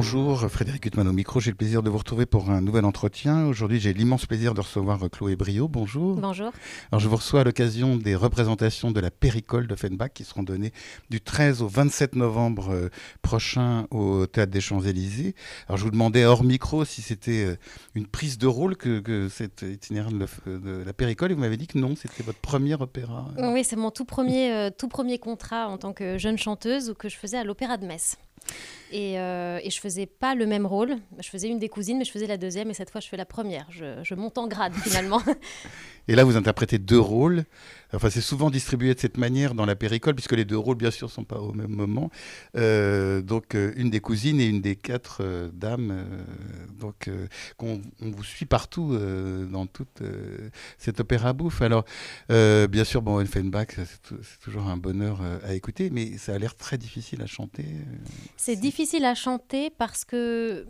Bonjour, Frédéric Huttman au micro. J'ai le plaisir de vous retrouver pour un nouvel entretien. Aujourd'hui, j'ai l'immense plaisir de recevoir Chloé Brio. Bonjour. Bonjour. Alors, je vous reçois à l'occasion des représentations de la Péricole d'Offenbach qui seront données du 13 au 27 novembre euh, prochain au Théâtre des Champs-Élysées. Alors, je vous demandais hors micro si c'était euh, une prise de rôle que, que cet itinéraire de, la Péricole et vous m'avez dit que non, c'était votre premier opéra. Oui, c'est mon tout premier, euh, tout premier contrat en tant que jeune chanteuse que je faisais à l'Opéra de Metz. Et, euh, et, je faisais pas le même rôle. Je faisais une des cousines, mais je faisais la deuxième. Et cette fois, je fais la première. Je, je monte en grade finalement. et là, vous interprétez deux rôles. Enfin, c'est souvent distribué de cette manière dans la péricole, puisque les deux rôles, bien sûr, sont pas au même moment. Euh, donc, euh, une des cousines et une des quatre euh, dames. donc, qu'on on vous suit partout dans toute euh, cet opéra bouffe. Alors, bien sûr, bon, Offenbach, c'est tou- c'est toujours un bonheur à écouter, mais ça a l'air très difficile à chanter. C'est difficile à chanter parce que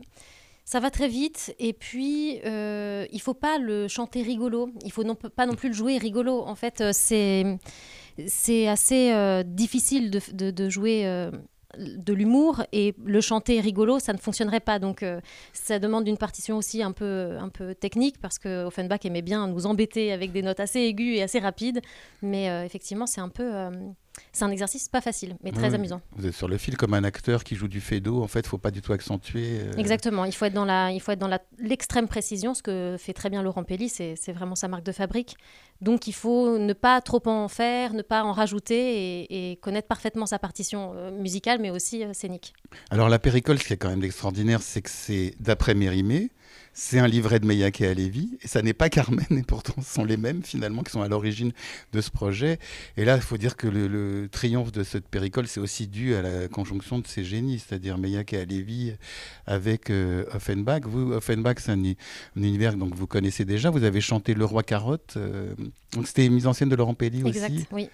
ça va très vite et puis euh, il faut pas le chanter rigolo. Il faut pas non plus le jouer rigolo. En fait, euh, c'est assez euh, difficile de, jouer. euh, de l'humour et le chanter rigolo, ça ne fonctionnerait pas. Donc, ça demande une partition aussi un peu, technique parce que Offenbach aimait bien nous embêter avec des notes assez aiguës et assez rapides. Mais effectivement, c'est un peu, c'est un exercice pas facile, mais très Oui. amusant. Vous êtes sur le fil comme un acteur qui joue du fado. En fait, il faut pas du tout accentuer. euh, Exactement, il faut être dans la, il faut être dans l'extrême précision, ce que fait très bien Laurent Pelli, c'est c'est vraiment sa marque de fabrique. Donc il faut ne pas trop en faire, ne pas en rajouter et, et connaître parfaitement sa partition euh, musicale, mais aussi euh, scénique. Alors la péricole, ce qui est quand même extraordinaire, c'est que c'est d'après Mérimée, c'est un livret de Meillac et Halévy, et ça n'est pas Carmen, et pourtant ce sont les mêmes finalement qui sont à l'origine de ce projet. Et là, il faut dire que le, triomphe de cette péricole, c'est aussi dû à la conjonction de ces génies, c'est-à-dire Meillac et Halévy avec euh, Offenbach. Vous, Offenbach, c'est un, un univers donc vous connaissez déjà. Vous avez chanté Le Roi Carotte, euh, donc c'était une mise en scène de Laurent Pelli Exact, aussi. oui.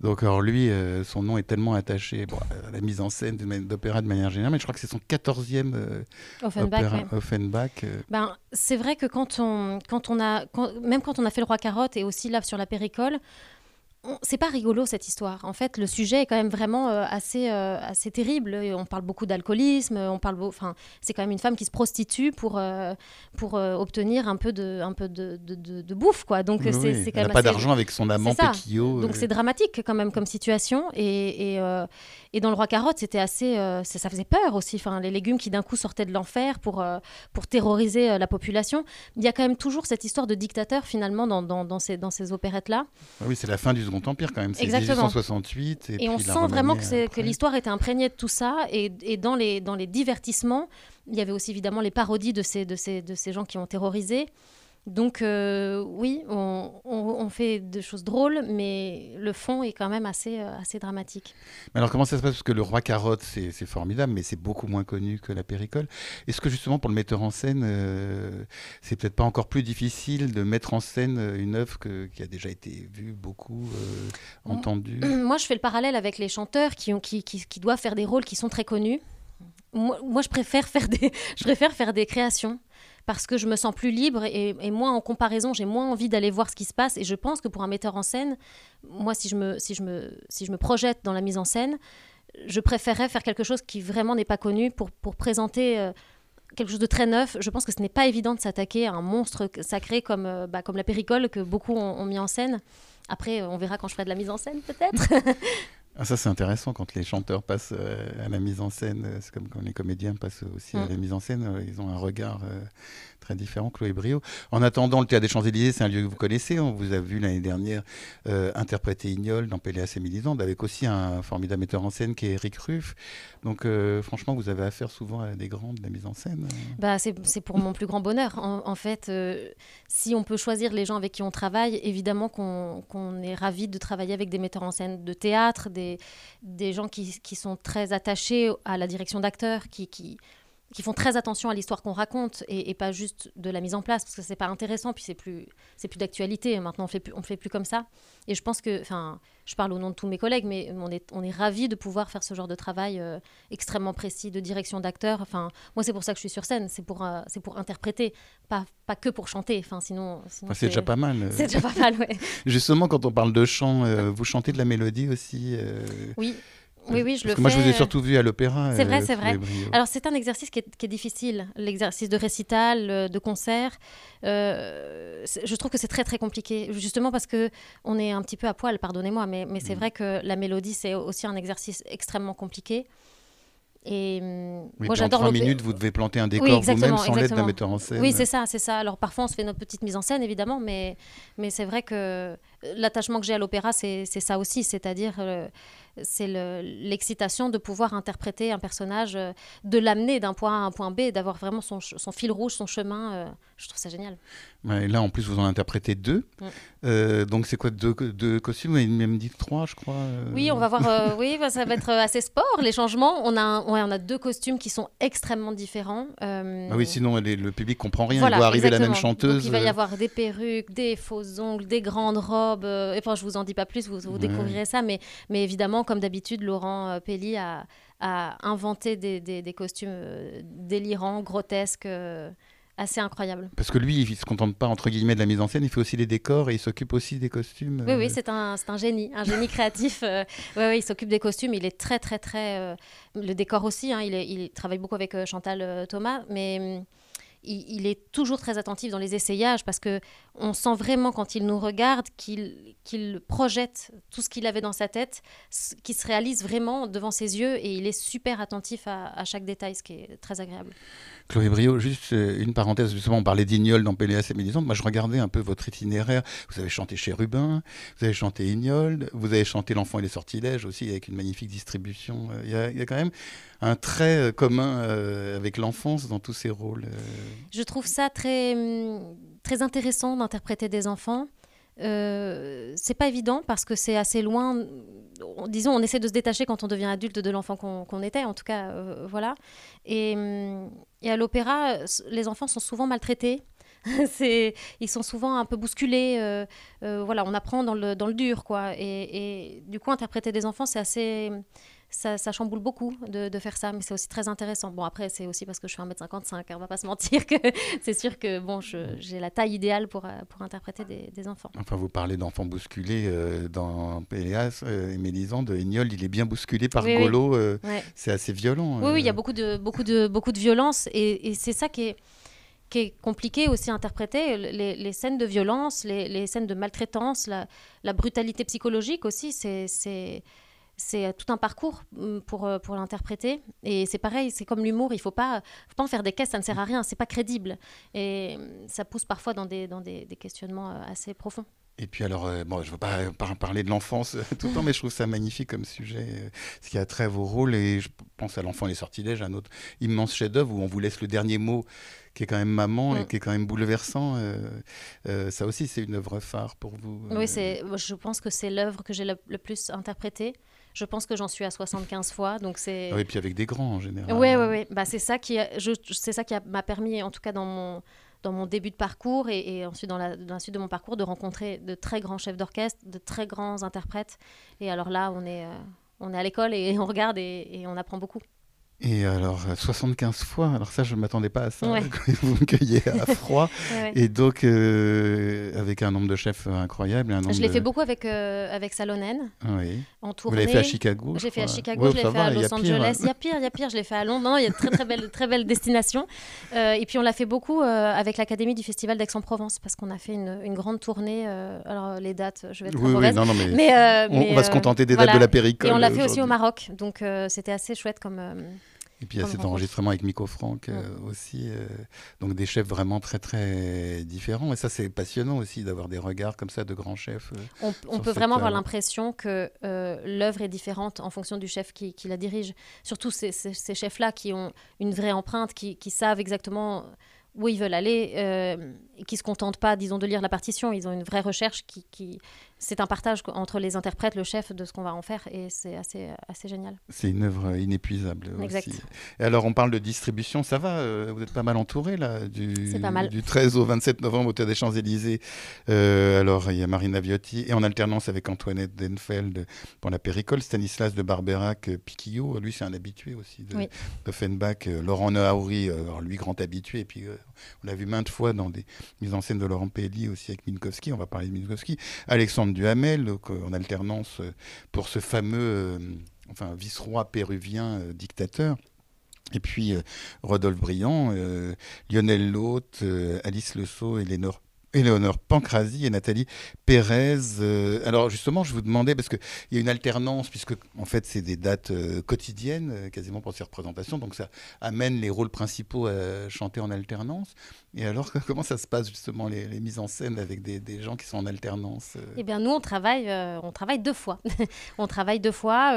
Donc, alors lui, euh, son nom est tellement attaché bon, à la mise en scène d'opéra de manière générale, mais je crois que c'est son 14e euh, Offenbach, opéra. Offenbach. euh. Ben, c'est vrai que quand on, quand on a, quand- même quand on a fait le roi carotte et aussi là sur la péricole, c'est pas rigolo cette histoire. En fait, le sujet est quand même vraiment euh, assez, euh, assez terrible. On parle beaucoup d'alcoolisme, on parle, enfin, c'est quand même une femme qui se prostitue pour, euh, pour obtenir un peu de, un peu de, de, de- de bouffe, quoi. Donc Oui, c'est quand Elle n'a même pas assez- d'argent avec son amant. Péquillot. donc c'est dramatique quand même comme situation. Et, et, et dans le roi carotte, c'était assez, ça, faisait peur aussi. Enfin, les légumes qui d'un coup sortaient de l'enfer pour, pour terroriser la population. Il y a quand même toujours cette histoire de dictateur finalement dans, dans, dans ces, dans ces opérettes-là. Ah oui, c'est la fin du Second Empire quand même. C'est Exactement. 1868. Et, Et, puis on sent vraiment que, après. l'histoire était imprégnée de tout ça. Et, et dans, les, dans les divertissements, il y avait aussi évidemment les parodies de ces, de ces, de ces gens qui ont terrorisé. Donc euh, oui, on, on, on fait des choses drôles, mais le fond est quand même assez, euh, assez dramatique. Mais alors comment ça se passe? Parce que le roi carotte, c'est formidable, mais c'est beaucoup moins connu que la péricole. Est-ce que justement pour le metteur en scène, euh, c'est peut-être pas encore plus difficile de mettre en scène une œuvre que- qui a déjà été vue, beaucoup entendue? Moi, je fais le parallèle avec les chanteurs qui, ont, qui, qui, qui doivent faire des rôles qui sont très connus. Moi, moi, je, préfère faire des, je préfère faire des créations parce que je me sens plus libre et, et en comparaison, j'ai moins envie d'aller voir ce qui se passe. Et je pense que pour un metteur en scène, moi, si je me, si je me, si je me projette dans la mise en scène, je préférerais faire quelque chose qui vraiment n'est pas connu pour, pour présenter euh, quelque chose de très neuf. Je pense que ce n'est pas évident de s'attaquer à un monstre sacré comme, euh, bah, comme la péricole que beaucoup ont, ont mis en scène. Après, euh, on verra quand je ferai de la mise en scène, peut-être. Ah, ça, c'est intéressant quand les chanteurs passent euh, à la mise en scène. euh, C'est comme quand les comédiens passent aussi à Mm. la mise en scène. euh, Ils ont un regard très différent, Chloé Brio. En attendant, le Théâtre des Champs-Élysées, c'est un lieu que vous connaissez. On vous a vu l'année dernière euh, interpréter Ignol dans Péléas et Mélisande, avec aussi un formidable metteur en scène qui est Eric Ruff. Donc, euh, franchement, vous avez affaire souvent à des grands de la mise en scène. Bah, c'est pour mon plus grand bonheur. En, fait, euh, si on peut choisir les gens avec qui on travaille, évidemment qu'on est ravi de travailler avec des metteurs en scène de théâtre, des, gens qui, sont très attachés à la direction d'acteurs, qui, qui font très attention à l'histoire qu'on raconte et, pas juste de la mise en place parce que c'est pas intéressant puis c'est plus c'est plus d'actualité. Maintenant on fait plus on fait plus comme ça. Et je pense que enfin je parle au nom de tous mes collègues mais on est on est ravis de pouvoir faire ce genre de travail euh, extrêmement précis de direction d'acteurs. Enfin moi c'est pour ça que je suis sur scène. C'est pour euh, c'est pour interpréter pas pas que pour chanter. Enfin sinon, c'est déjà pas mal c'est déjà pas mal ouais. justement quand on parle de chant vous chantez de la mélodie aussi oui oui, oui, je le fais. Moi, je vous ai surtout vu à l'opéra. C'est vrai, euh, c'est vrai. Alors, c'est un exercice qui est, difficile, l'exercice de récital, euh, de concert. Euh, je trouve que c'est très, très compliqué, justement parce que on est un petit peu à poil, pardonnez-moi, mais, mais c'est mm. vrai que la mélodie, c'est aussi un exercice extrêmement compliqué. Et hum, moi, j'adore. En trois minutes, vous devez planter un décor vous-même sans l'aide d'un metteur en scène. Oui, c'est ça, c'est ça. Alors parfois, on se fait notre petite mise en scène, évidemment, mais, mais c'est vrai que l'attachement que j'ai à l'opéra, c'est ça aussi, c'est-à-dire c'est l'excitation de pouvoir interpréter un personnage, euh, de l'amener d'un point A à un point B, d'avoir vraiment son, son, fil rouge, son chemin. Euh, je trouve ça génial. là, en plus, vous en interprétez deux. Mm. Euh, donc, c'est quoi deux, deux costumes? Vous avez même dit trois, je crois. Oui, on va voir. oui, bah, ça va être assez sport, les changements. On a, on a deux costumes qui sont extrêmement différents. Ah oui, sinon, le public comprend rien. il va arriver la même chanteuse. il va y avoir des perruques, des faux ongles, des grandes robes. et enfin, je vous en dis pas plus, vous, vous découvrirez ça. Mais, mais évidemment, comme d'habitude, Laurent euh, Pelli a, inventé des, costumes euh, délirants, grotesques euh, assez incroyables. Parce que lui, il ne se contente pas, entre guillemets, de la mise en scène, il fait aussi les décors et il s'occupe aussi des costumes. Oui, oui, c'est un, un génie, un génie créatif. oui, il s'occupe des costumes, il est très, très, très... le décor aussi, hein, il, il, travaille beaucoup avec Chantal Thomas, mais il, est toujours très attentif dans les essayages parce que on sent vraiment quand il nous regarde qu'il projette tout ce qu'il avait dans sa tête, qui se réalise vraiment devant ses yeux et il est super attentif à, chaque détail, ce qui est très agréable. Chloé Brio, juste euh, une parenthèse, justement, on parlait d'Ignol dans Péléas et Mélisande. Moi, je regardais un peu votre itinéraire. Vous avez chanté chez Rubin, vous avez chanté Ignol, vous avez chanté L'Enfant et les Sortilèges aussi, avec une magnifique distribution. Euh, il y a, quand même un trait euh, commun avec l'enfance dans tous ces rôles. Je trouve ça très, hum, très intéressant d'interpréter des enfants. Euh, c'est pas évident parce que c'est assez loin. Disons, on essaie de se détacher quand on devient adulte de l'enfant qu'on était, en tout cas, euh, voilà. Et, hum, et à l'opéra, les enfants sont souvent maltraités. ils sont souvent un peu bousculés. Euh, voilà, on apprend dans le, dans le dur, quoi. Et, du coup, interpréter des enfants, c'est assez ça, chamboule beaucoup de, faire ça, mais c'est aussi très intéressant. Bon, après, c'est aussi parce que je suis 1m55, hein, on va pas se mentir que c'est sûr que bon, j'ai la taille idéale pour, euh, pour interpréter des, enfants. Enfin, vous parlez d'enfants bousculés euh, dans Péléas euh, et Mélisande. Ignol, il est bien bousculé par Golo. C'est assez violent. Oui, oui, il y a beaucoup de, beaucoup de, beaucoup de violence et, c'est ça qui est qui est compliqué aussi à interpréter, les, scènes de violence, les, scènes de maltraitance, la, la brutalité psychologique aussi, c'est c'est euh, tout un parcours mm, pour, euh, pour l'interpréter. Et c'est pareil, c'est comme l'humour, il ne faut pas, faut pas en faire des caisses, ça ne sert à rien, c'est pas crédible. Et mm, ça pousse parfois dans des, dans des, questionnements euh, assez profonds. Et puis alors, bon, je ne veux pas parler de l'enfance tout le temps, mais je trouve ça magnifique comme sujet, ce qui a trait à vos rôles. Et je pense à L'enfant et les sortilèges, un autre immense chef-d'œuvre où on vous laisse le dernier mot, qui est quand même maman et mm. qui est quand même bouleversant. ça aussi, c'est une œuvre phare pour vous. Oui, c'est, je pense que c'est l'œuvre que j'ai le, le, plus interprétée. Je pense que j'en suis à 75 fois, donc c'est. Ah et puis avec des grands en général. Oui, oui, oui. Bah, c'est ça qui, c'est ça qui m'a permis, en tout cas dans mon dans mon début de parcours et, ensuite dans la, dans la, suite de mon parcours, de rencontrer de très grands chefs d'orchestre, de très grands interprètes. Et alors là, on est, euh, on est à l'école et on regarde et on apprend beaucoup. Et alors, 75 fois, alors ça, je ne m'attendais pas à ça, quand vous me cueillez à froid. Et donc, euh, avec un nombre de chefs incroyable. Un nombre je l'ai fait beaucoup avec, euh, avec Salonen, oui. en tournée. Vous l'avez fait à Chicago J'ai fait à Chicago, je l'ai fait à Los Angeles. Il y a pire, il y a pire, je l'ai fait à Londres. Il y a de très, très belles, très belles destinations. Euh, et puis, on l'a fait beaucoup avec l'Académie du Festival d'Aix-en-Provence, parce qu'on a fait une, une grande tournée. alors, les dates, je vais être oui, oui, non, non, mais, on, va se contenter des dates de la péricole. Et on l'a fait aussi au Maroc, donc c'était assez chouette comme et puis il y a cet enregistrement avec Miko Franck euh, aussi. Euh, donc des chefs vraiment très très différents. Et ça c'est passionnant aussi d'avoir des regards comme ça de grands chefs. Euh, on, peut vraiment avoir l'impression que l'œuvre est différente en fonction du chef qui, la dirige. Surtout ces, ces, chefs-là qui ont une vraie empreinte, qui, qui savent exactement où ils veulent aller qui se contentent pas, disons, de lire la partition. Ils ont une vraie recherche qui, qui c'est un partage entre les interprètes, le chef, de ce qu'on va en faire, et c'est assez, assez génial. C'est une œuvre inépuisable aussi. Et alors, on parle de distribution, ça va euh, Vous êtes pas mal entouré, là du, pas mal. du 13 au 27 novembre au Théâtre des Champs-Élysées. Euh, alors, il y a Marina Viotti, et en alternance avec Antoinette Denfeld pour la Péricole, Stanislas de Barberac, euh, Piquillot, lui, c'est un habitué aussi de, Offenbach, Laurent Noaouri, lui, grand habitué, et puis on l'a vu maintes fois dans des mises en scène de Laurent Pelli aussi avec Minkowski, on va parler de Minkowski, Alexandre Duhamel, euh, en alternance euh, pour ce fameux euh, enfin, vice-roi péruvien dictateur. Et puis Rodolphe Briand, Lionel Loth, Alice Le et Lénore Éléonore Pancrazi et Nathalie Pérez. Euh, alors justement, je vous demandais, parce qu'il y a une alternance, puisque en fait c'est des dates euh, quotidiennes, euh, quasiment pour ces représentations, donc ça amène les rôles principaux à chanter en alternance. Et alors, comment ça se passe justement, les, mises en scène avec des, gens qui sont en alternance Eh bien, nous, on travaille, on travaille deux fois. on travaille deux fois.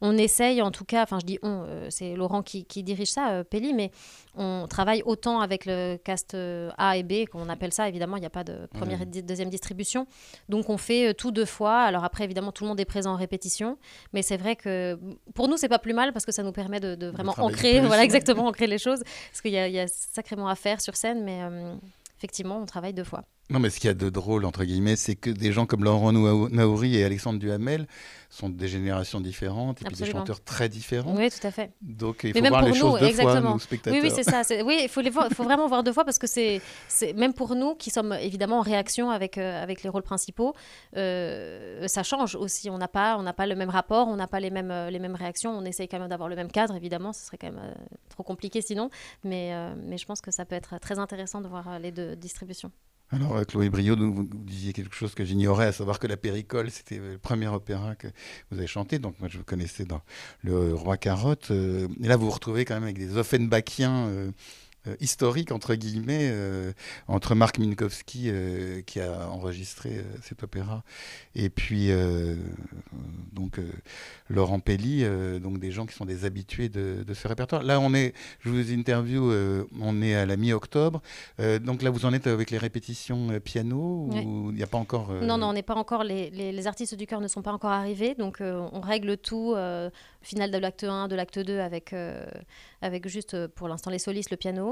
on essaye, en tout cas, enfin je dis on, c'est Laurent qui, qui, dirige ça, Pelli, mais on travaille autant avec le cast A et B, qu'on appelle ça évidemment, il n'y a pas de première et deuxième distribution. Donc on fait euh, tout deux fois. Alors après, évidemment, tout le monde est présent en répétition. Mais c'est vrai que pour nous, c'est pas plus mal parce que ça nous permet de, vraiment ancrer, voilà, exactement, ancrer les choses. Parce qu'il y, a sacrément à faire sur scène, mais euh, effectivement, on travaille deux fois. Non, mais ce qu'il y a de drôle, entre guillemets, c'est que des gens comme Laurent Naouri et Alexandre Duhamel sont des générations différentes et puis des chanteurs très différents. Oui, tout à fait. Donc il faut voir les choses deux exactement. fois, nous, spectateurs. Oui, oui, c'est ça. Oui, il faut, les voir, il faut vraiment voir deux fois parce que c'est même pour nous qui sommes évidemment en réaction avec, euh, avec les rôles principaux, euh, ça change aussi. On n'a pas, on pas le même rapport, on n'a pas les mêmes, euh, les mêmes réactions. On essaye quand même d'avoir le même cadre, évidemment, ce serait quand même trop compliqué sinon. Mais, mais je pense que ça peut être très intéressant de voir les deux distributions. Alors, euh, Chloé Brio, vous, disiez quelque chose que j'ignorais, à savoir que la Péricole, c'était le premier opéra que vous avez chanté. Donc, moi, je vous connaissais dans Le Roi Carotte. Euh, et là, vous vous retrouvez quand même avec des Offenbachiens euh, historique, entre guillemets, euh, entre Marc Minkowski, euh, qui a enregistré cet opéra, et puis donc, Laurent Pelli, donc des gens qui sont des habitués de, ce répertoire. Là, on est, je vous interview, on est à la mi-octobre, donc là, vous en êtes avec les répétitions piano, ou il n'y a pas encore... Non, non, on n'est pas encore, les, les, artistes du chœur ne sont pas encore arrivés, donc on règle tout, final de l'acte 1, de l'acte 2, avec, avec juste, pour l'instant, les solistes, le piano.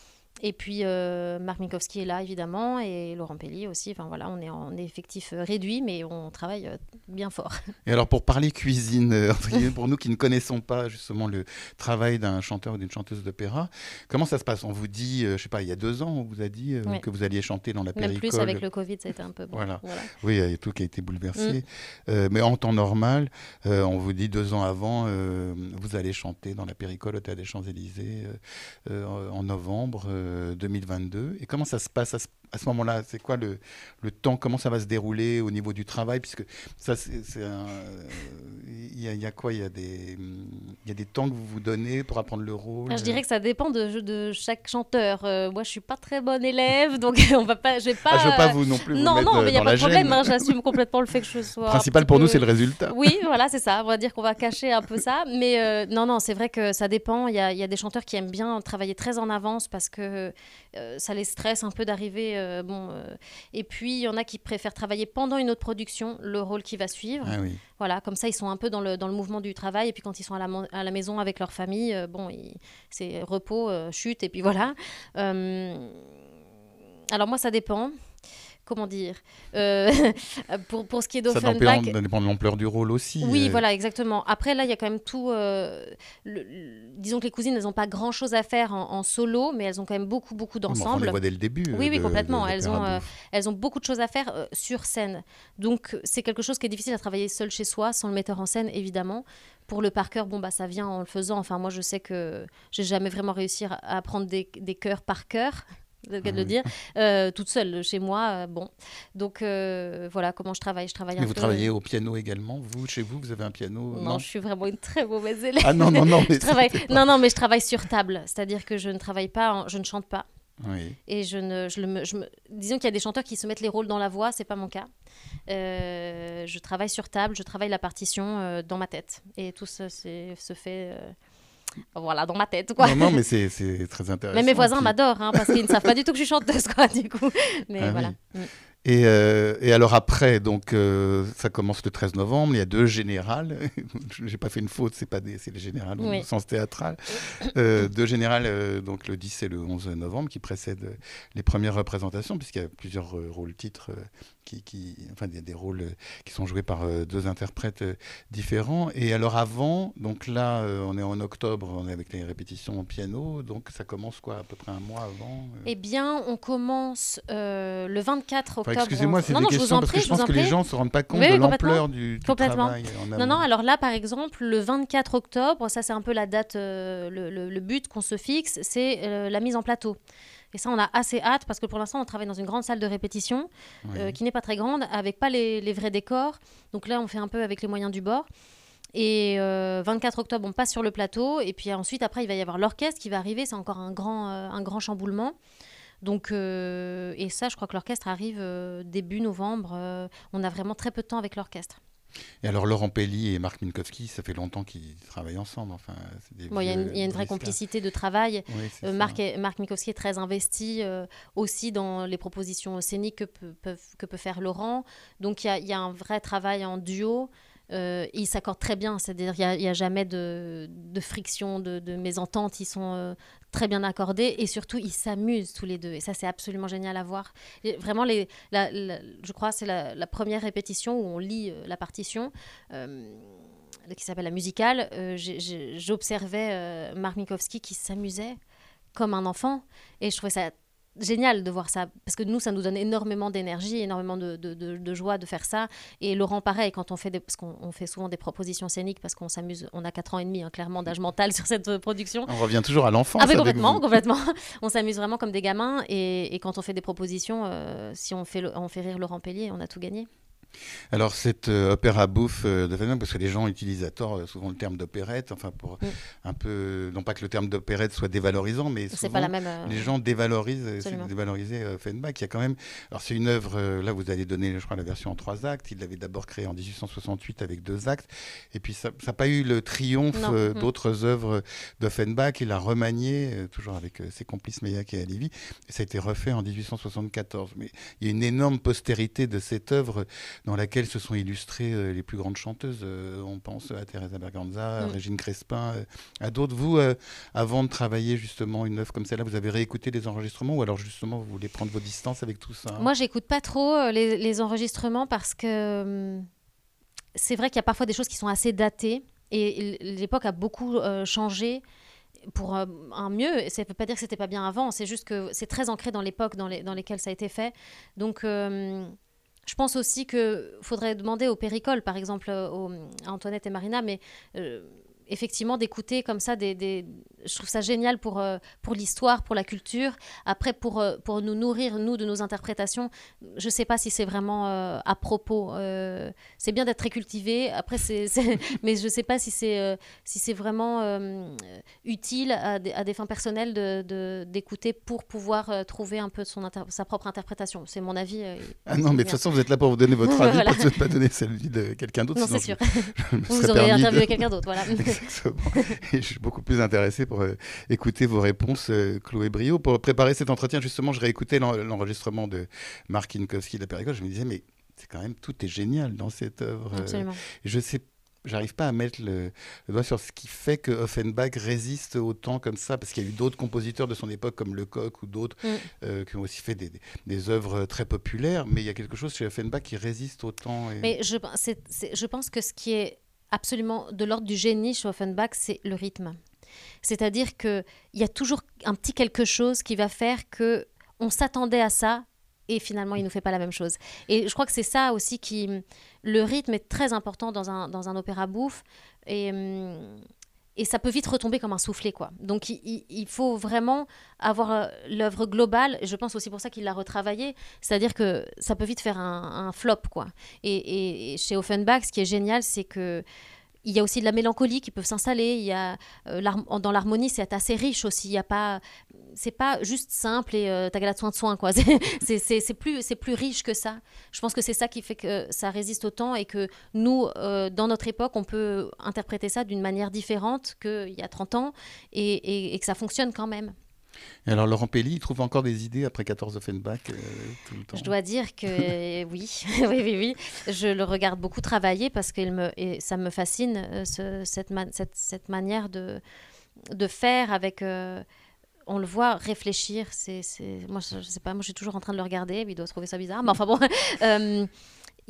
Et puis euh, Marc Minkowski est là évidemment et Laurent Pelli aussi. Enfin voilà, on est en effectif euh, réduit mais on travaille euh, bien fort. Et alors pour parler cuisine, pour nous qui ne connaissons pas justement le travail d'un chanteur ou d'une chanteuse d'opéra, comment ça se passe? On vous dit, je sais pas, il y a deux ans, on vous a dit que vous alliez chanter dans la péricole. Même plus avec le Covid, ça a été un peu. Bon. Voilà. Oui, il y a tout qui a été bouleversé. Mm. mais en temps normal, on vous dit deux ans avant, vous allez chanter dans la péricole au Théâtre des Champs Élysées en novembre. 2022. Et comment ça se passe? À ce, moment-là C'est quoi le, le, temps Comment ça va se dérouler au niveau du travail Puisque ça, c'est il y, a quoi Il y, a des, y a des temps que vous vous donnez pour apprendre le rôle? Je dirais que ça dépend de, de chaque chanteur. Euh, moi, je suis pas très bonne élève, donc on va pas. J'ai pas. Ah, je veux pas vous non plus. non, non, mais il n'y a pas de problème. Hein, j'assume complètement le fait que je sois. Le principal pour nous, c'est le résultat. Oui, voilà, c'est ça. On va dire qu'on va cacher un peu ça, mais euh, non, non, c'est vrai que ça dépend. Il y a, y a, des chanteurs qui aiment bien travailler très en avance parce que euh, ça les stresse un peu d'arriver. bon, et puis il y en a qui préfèrent travailler pendant une autre production le rôle qui va suivre. Ah oui. Voilà, comme ça, ils sont un peu dans le, dans le mouvement du travail. Et puis quand ils sont à la, à la maison avec leur famille, euh, bon, c'est repos, euh, chute, et puis voilà. Euh, alors moi, ça dépend comment dire euh, pour, pour ce qui est d'Offenbach... Ça dépend de l'ampleur du rôle aussi. Oui, euh. voilà, exactement. Après, là, il y a quand même tout... Euh, disons que les cousines, elles n'ont pas grand-chose à faire en, solo, mais elles ont quand même beaucoup, beaucoup d'ensemble. on les voit dès le début. Oui, oui, complètement. elles, ont, elles ont beaucoup de choses à faire sur scène. Donc, c'est quelque chose qui est difficile à travailler seul chez soi, sans le metteur en scène, évidemment. Pour le par cœur, bon, bah, ça vient en le faisant. Enfin, moi, je sais que j'ai jamais vraiment réussi à apprendre des, des chœurs par cœur le cas de le dire, euh, toute seule chez moi. Euh, bon, donc euh, voilà comment je travaille. Je travaille. Mais vous travaillez au piano également. Vous, chez vous, vous avez un piano Non, je suis vraiment une très mauvaise élève. Ah non non non. Mais travaille... Non non, mais je travaille sur table, c'est-à-dire que je ne travaille pas, je ne chante pas. Oui. Et je ne, je le, je me... disons qu'il y a des chanteurs qui se mettent les rôles dans la voix, c'est pas mon cas. je travaille sur table, je travaille la partition dans ma tête, et tout ça se fait voilà, dans ma tête, quoi. Non, non, mais c'est très intéressant. Mais mes voisins m'adorent, hein, parce qu'ils ne savent pas du tout que je suis chanteuse, quoi, du coup. Mais ah voilà. Mm. Et, euh, et, alors après, donc euh, ça commence le 13 novembre. Il y a deux générales. J'ai pas fait une faute, c'est pas des, c'est les générales au sens théâtral. Euh, deux générales, donc le 10 et le 11 novembre, qui précèdent les premières représentations, puisqu'il y a plusieurs rôles titres qui, qui, enfin des, des, rôles qui sont joués par deux interprètes différents. Et alors avant, donc là, on est en octobre, on est avec les répétitions au piano. Donc ça commence quoi, à peu près un mois avant Eh bien, on commence le 24 octobre. Excusez-moi, c'est des questions parce que je pense que les gens ne se rendent pas compte de l'ampleur du, du travail. non, non, alors là, par exemple, le 24 octobre, ça c'est un peu la date, euh, le, le, le, but qu'on se fixe, c'est euh, la mise en plateau. Et ça, on a assez hâte parce que pour l'instant, on travaille dans une grande salle de répétition oui. euh, qui n'est pas très grande, avec pas les, les, vrais décors. Donc là, on fait un peu avec les moyens du bord. Et euh, 24 octobre, on passe sur le plateau. Et puis ensuite, après, il va y avoir l'orchestre qui va arriver. C'est encore un grand, euh, un grand chamboulement. Donc, euh, et ça, je crois que l'orchestre arrive euh, début novembre. Euh, on a vraiment très peu de temps avec l'orchestre. Et alors Laurent Pelli et Marc Minkowski, ça fait longtemps qu'ils travaillent ensemble. Enfin, il bon, y, y, a une vraie complicité de travail. Oui, euh, Marc, est, Marc Minkowski est très investi euh, aussi dans les propositions scéniques que peut, peuvent, que peut faire Laurent. Donc il y, y, a un vrai travail en duo. Euh, ils s'accordent très bien, c'est-à-dire qu'il n'y a, a, jamais de, de friction, de, de, mésentente, ils sont très bien accordés et surtout ils s'amusent tous les deux et ça c'est absolument génial à voir. Vraiment, les, je crois c'est la, première répétition où on lit euh, la partition. qui s'appelle la musicale, j'observais Mark Minkowski qui s'amusait comme un enfant et je trouvais ça génial de voir ça parce que nous ça nous donne énormément d'énergie énormément de, de, de, de, joie de faire ça. Et Laurent pareil quand on fait des, parce qu'on fait souvent des propositions scéniques parce qu'on s'amuse on a 4 ans et demi hein, clairement d'âge mental sur cette production. On revient toujours à l'enfance ah, complètement complètement. On s'amuse vraiment comme des gamins et, et, quand on fait des propositions euh, si on fait, le, on fait rire Laurent Pellier on a tout gagné alors, cette euh, opéra bouffe euh, de Feynman, parce que les gens utilisent à tort euh, souvent le terme d'opérette, enfin, pour mm. un peu, non pas que le terme d'opérette soit dévalorisant, mais souvent, pas la même, les gens dévalorisent, dévaloriser Offenbach. Il y a quand même, alors c'est une œuvre, là vous allez donner, je crois, la version en trois actes. Il l'avait d'abord créée en 1868 avec deux actes, et puis ça n'a pas eu le triomphe mm. d'autres œuvres d'Offenbach. Il a remanié, toujours avec ses complices Meillac et Alivi, et ça a été refait en 1874. Mais il y a une énorme postérité de cette œuvre dans laquelle se sont illustrées euh, les plus grandes chanteuses. Euh, on pense à Teresa Berganza, à mm. Régine Crespin, euh, à d'autres. Vous, avant de travailler justement une œuvre comme celle-là, vous avez réécouté les enregistrements ou alors justement vous voulez prendre vos distances avec tout ça? Moi, j'écoute pas trop les, les, enregistrements parce que hum, c'est vrai qu'il y a parfois des choses qui sont assez datées et l'époque a beaucoup euh, changé pour euh, un mieux. Ça ne veut pas dire que c'était pas bien avant, c'est juste que c'est très ancré dans l'époque dans, les, dans lesquelles ça a été fait. Donc euh, je pense aussi qu'il faudrait demander au Péricole, par exemple, euh, à Antoinette et Marina, mais euh, effectivement d'écouter comme ça des, des, je trouve ça génial pour euh, pour l'histoire pour la culture. Après pour euh, pour nous nourrir nous de nos interprétations je sais pas si c'est vraiment euh, à propos c'est bien d'être très cultivé. Après c'est mais je sais pas si c'est si c'est vraiment utile à des, à des, fins personnelles de d'écouter pour pouvoir trouver un peu son sa propre interprétation. C'est mon avis ah non mais de toute façon vous êtes là pour vous donner votre avis voilà. pas, pas donner celui de quelqu'un d'autre non c'est sûr. je, je vous aurez interviewé de... quelqu'un d'autre voilà Et je suis beaucoup plus intéressé pour euh, écouter vos réponses, euh, Chloé Brio. Pour préparer cet entretien, justement, je réécoutais l'enregistrement de Marc Inkowski de la Péricole. Je me disais, mais c'est quand même, tout est génial dans cette œuvre. Absolument. Je sais j'arrive pas à mettre le, le, doigt sur ce qui fait que Offenbach résiste autant comme ça, parce qu'il y a eu d'autres compositeurs de son époque, comme Lecoq ou d'autres, mm. euh, qui ont aussi fait des, des, des, œuvres très populaires, mais il y a quelque chose chez Offenbach qui résiste autant. Et... Mais je, c est, c est, je pense que ce qui est absolument de l'ordre du génie chez Offenbach, c'est le rythme. C'est-à-dire qu'il y a toujours un petit quelque chose qui va faire que on s'attendait à ça et finalement il nous fait pas la même chose. Et je crois que c'est ça aussi qui... Le rythme est très important dans un, dans un opéra bouffe et... Hum, et ça peut vite retomber comme un soufflet quoi. Donc il, il faut vraiment avoir euh, l'œuvre globale. Je pense aussi pour ça qu'il l'a retravaillé, c'est-à-dire que ça peut vite faire un, un flop quoi. Et, et, chez Offenbach, ce qui est génial, c'est que il y a aussi de la mélancolie qui peut s'installer. Il y a euh, dans l'harmonie, c'est assez riche aussi. Il y a pas, c'est pas juste simple et euh, t'as de soin de soin quoi. C'est plus c'est plus riche que ça. Je pense que c'est ça qui fait que ça résiste autant et que nous, euh, dans notre époque, on peut interpréter ça d'une manière différente qu'il y a 30 ans et que ça fonctionne quand même. Alors Laurent Pelli, il trouve encore des idées après 14 Offenbach euh, tout le temps Je dois dire que oui, oui, oui, oui. Je le regarde beaucoup travailler parce que ça me fascine, euh, ce, cette, manière de, faire avec... Euh, on le voit réfléchir. Moi, je, sais pas, moi, je suis toujours en train de le regarder. Il doit trouver ça bizarre, mais enfin bon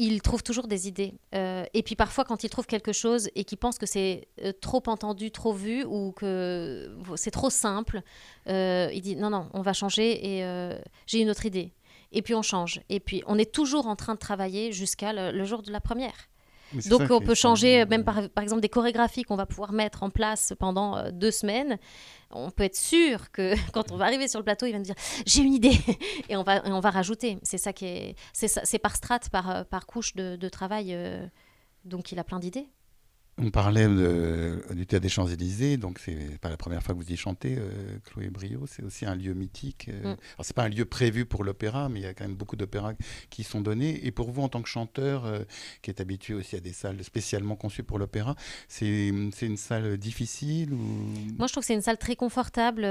il trouve toujours des idées. Euh, et puis parfois, quand il trouve quelque chose et qu'il pense que c'est euh, trop entendu, trop vu ou que c'est trop simple, euh, il dit non, non, on va changer et j'ai une autre idée. Et puis on change. Et puis on est toujours en train de travailler jusqu'à le, jour de la première. Donc on peut changer même par, par, exemple des chorégraphies qu'on va pouvoir mettre en place pendant deux semaines on peut être sûr que quand on va arriver sur le plateau, il va nous dire j'ai une idée et on va, on va rajouter. C'est ça qui est, c'est par strate, par, euh, par couche de, travail. Euh, donc il a plein d'idées. On parlait du Théâtre des Champs-Élysées, donc c'est pas la première fois que vous y chantez, euh, Chloé Brio. C'est aussi un lieu mythique. Euh. Mm. Alors c'est pas un lieu prévu pour l'opéra, mais il y a quand même beaucoup d'opéras qui sont donnés. Et pour vous, en tant que chanteur, euh, qui est habitué aussi à des salles spécialement conçues pour l'opéra, c'est une salle difficile ou... Moi, je trouve que c'est une salle très confortable,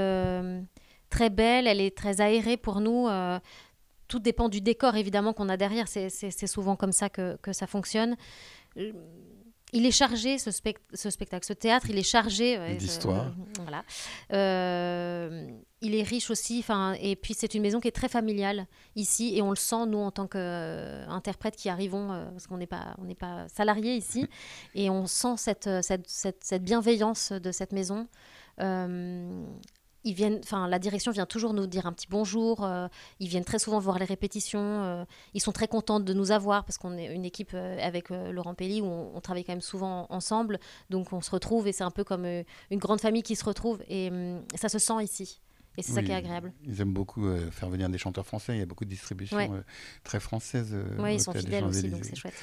très belle. Elle est très aérée pour nous tout dépend du décor évidemment qu'on a derrière. C'est souvent comme ça que, que ça fonctionne il est chargé, ce, ce, spectacle, ce théâtre, il est chargé d'histoire. Euh, voilà. Euh, il est riche aussi, et puis c'est une maison qui est très familiale ici, et on le sent, nous, en tant qu'interprètes qui arrivons, euh, parce qu'on n'est pas, on pas salariés ici, et on sent cette, cette, cette, cette, bienveillance de cette maison ils viennent, enfin la direction vient toujours nous dire un petit bonjour. Euh, ils viennent très souvent voir les répétitions. Euh, ils sont très contents de nous avoir parce qu'on est une équipe euh, avec Laurent Pelli où on, travaille quand même souvent ensemble. Donc on se retrouve et c'est un peu comme une grande famille qui se retrouve et hum, ça se sent ici. Et c'est ça qui est agréable. Ils aiment beaucoup faire venir des chanteurs français. Il y a beaucoup de distributions très françaises. oui, ils sont fidèles aussi, donc c'est chouette.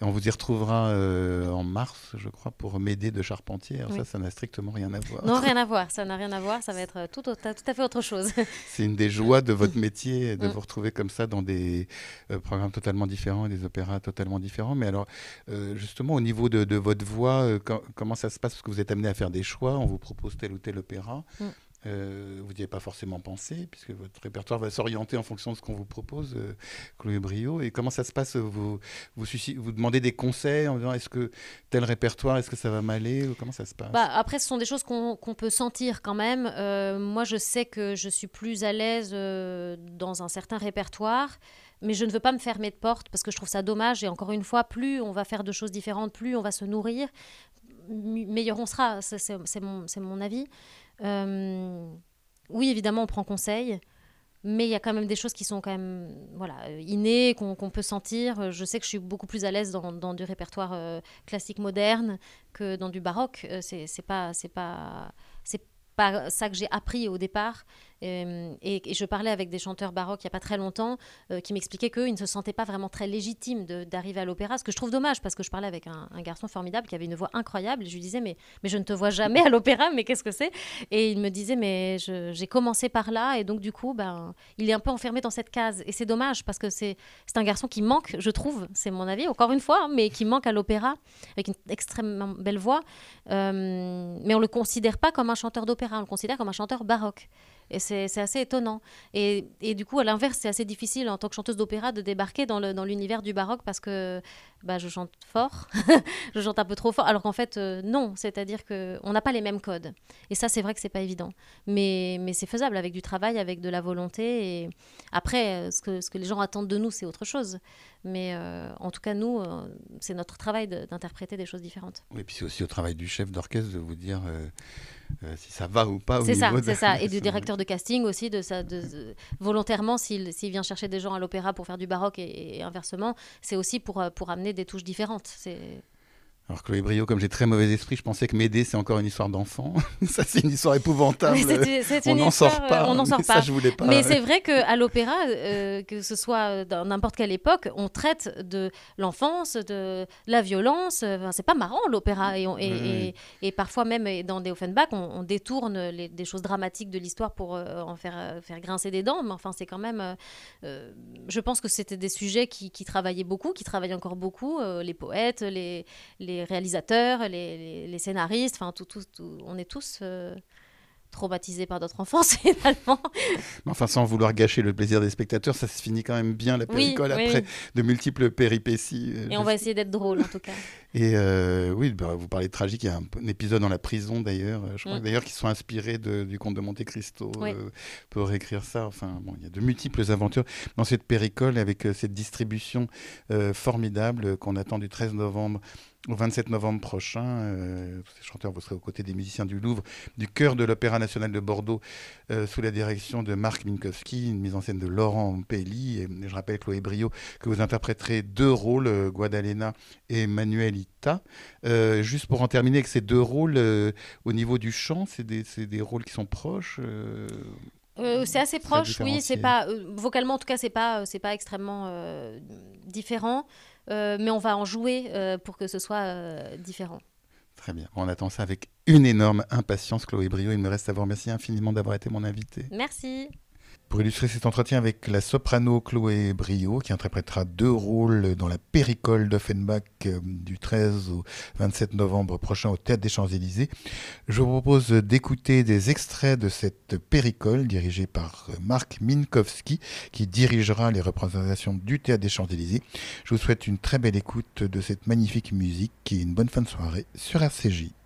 Et on vous y retrouvera euh, en mars, je crois, pour m'aider de Charpentier. Ça, ça n'a strictement rien à voir. Non, rien à voir. Ça n'a rien à voir. Ça va être tout, tout, à fait autre chose. C'est une des joies de votre métier de vous retrouver comme ça dans des euh, programmes totalement différents et des opéras totalement différents. Mais alors, euh, justement, au niveau de, votre voix, comment ça se passe? Parce que vous êtes amené à faire des choix. On vous propose tel ou tel opéra. Mm. Euh, vous n'y avez pas forcément pensé, puisque votre répertoire va s'orienter en fonction de ce qu'on vous propose, euh, Chloé Brio. Et comment ça se passe vous, demandez des conseils en disant est-ce que tel répertoire, est-ce que ça va m'aller Comment ça se passe? Bah, Après, ce sont des choses qu'on peut sentir quand même. Euh, moi, je sais que je suis plus à l'aise dans un certain répertoire mais je ne veux pas me fermer de porte parce que je trouve ça dommage. Et encore une fois, plus on va faire de choses différentes, plus on va se nourrir, meilleur on sera. C'est mon, avis. Euh, oui, évidemment, on prend conseil, mais il y a quand même des choses qui sont quand même voilà, innées, qu'on peut sentir. Je sais que je suis beaucoup plus à l'aise dans, du répertoire euh, classique moderne que dans du baroque. Euh, c'est pas, pas, pas ça que j'ai appris au départ. Et, je parlais avec des chanteurs baroques il n'y a pas très longtemps euh, qui m'expliquaient qu'ils ne se sentaient pas vraiment très légitimes d'arriver à l'opéra, ce que je trouve dommage parce que je parlais avec un, garçon formidable qui avait une voix incroyable et je lui disais mais, mais je ne te vois jamais à l'opéra, mais qu'est-ce que c'est? Et il me disait mais j'ai commencé par là et donc du coup ben, il est un peu enfermé dans cette case. Et c'est dommage parce que c'est un garçon qui manque, je trouve, c'est mon avis, encore une fois, hein, mais qui manque à l'opéra avec une extrêmement belle voix, mais on ne le considère pas comme un chanteur d'opéra, on le considère comme un chanteur baroque. Et c'est assez étonnant. Et, du coup, à l'inverse, c'est assez difficile en tant que chanteuse d'opéra de débarquer dans l'univers du baroque parce que bah, je chante fort, je chante un peu trop fort, alors qu'en fait, euh, non. C'est-à-dire qu'on n'a pas les mêmes codes. Et ça, c'est vrai que c'est pas évident. Mais, c'est faisable avec du travail, avec de la volonté. Et après, euh, ce que, les gens attendent de nous, c'est autre chose. Mais euh, en tout cas, nous, c'est notre travail d'interpréter des choses différentes. Et puis c'est aussi au travail du chef d'orchestre de vous dire euh, si ça va ou pas. C'est ça, c'est ça. Et du directeur de casting aussi, de, ça, de, volontairement, s'il vient chercher des gens à l'opéra pour faire du baroque et, et inversement, c'est aussi pour, euh, pour amener des touches différentes. C'est alors Chloé Brio, comme j'ai très mauvais esprit, je pensais que m'aider c'est encore une histoire d'enfant. ça c'est une histoire épouvantable. on n'en sort pas. On n'en sort pas. Mais c'est vrai qu'à l'opéra, euh, que ce soit dans n'importe quelle époque, on traite de l'enfance, de la violence. Enfin, c'est pas marrant l'opéra et, et, parfois même dans des Offenbach, on, détourne les, des choses dramatiques de l'histoire pour euh, en faire euh, faire grincer des dents. Mais enfin, c'est quand même. je pense que c'était des sujets qui, qui, travaillaient beaucoup, qui travaillent encore beaucoup. les poètes, les, les réalisateurs, les, scénaristes, enfin, tout, tout, on est tous. Euh, traumatisée par d'autres enfances finalement. Mais enfin, sans vouloir gâcher le plaisir des spectateurs, ça se finit quand même bien la péricole oui, après oui. de multiples péripéties. euh, Et on va essayer d'être drôle en tout cas. Et euh, oui, bah, vous parlez de tragique, il y a un, un épisode dans la prison d'ailleurs, euh, je crois Mm. d'ailleurs qu'ils sont inspirés de- du conte de Monte Cristo Oui. euh, pour écrire ça. Enfin, bon, il y a de multiples aventures dans cette péricole avec euh, cette distribution formidable qu'on attend du 13 novembre au 27 novembre prochain. Euh, ces chanteurs, vous serez aux côtés des musiciens du Louvre, du chœur de l'Opéra national de Bordeaux, euh, sous la direction de Marc Minkowski, une mise en scène de Laurent Pelli. Et je rappelle, Chloé Brio, que vous interpréterez deux rôles, euh, Guadalena et Manuelita. Euh, juste pour en terminer avec ces deux rôles, au niveau du chant, c'est des, rôles qui sont proches. euh, c'est assez proche, oui. C'est pas euh, vocalement en tout cas, c'est pas c'est pas extrêmement différent, mais on va en jouer euh, pour que ce soit euh, différent. Très bien. On attend ça avec une énorme impatience, Chloé Brio. Il me reste à vous remercier infiniment d'avoir été mon invité. Merci. Pour illustrer cet entretien avec la soprano Chloé Brio, qui interprétera deux rôles dans la péricole d'Offenbach euh, du 13 au 27 novembre prochain au Théâtre des Champs-Élysées, je vous propose d'écouter des extraits de cette péricole dirigée par euh, Marc Minkowski, qui dirigera les représentations du Théâtre des Champs-Élysées. Je vous souhaite une très belle écoute de cette magnifique musique et une bonne fin de soirée sur RCJ.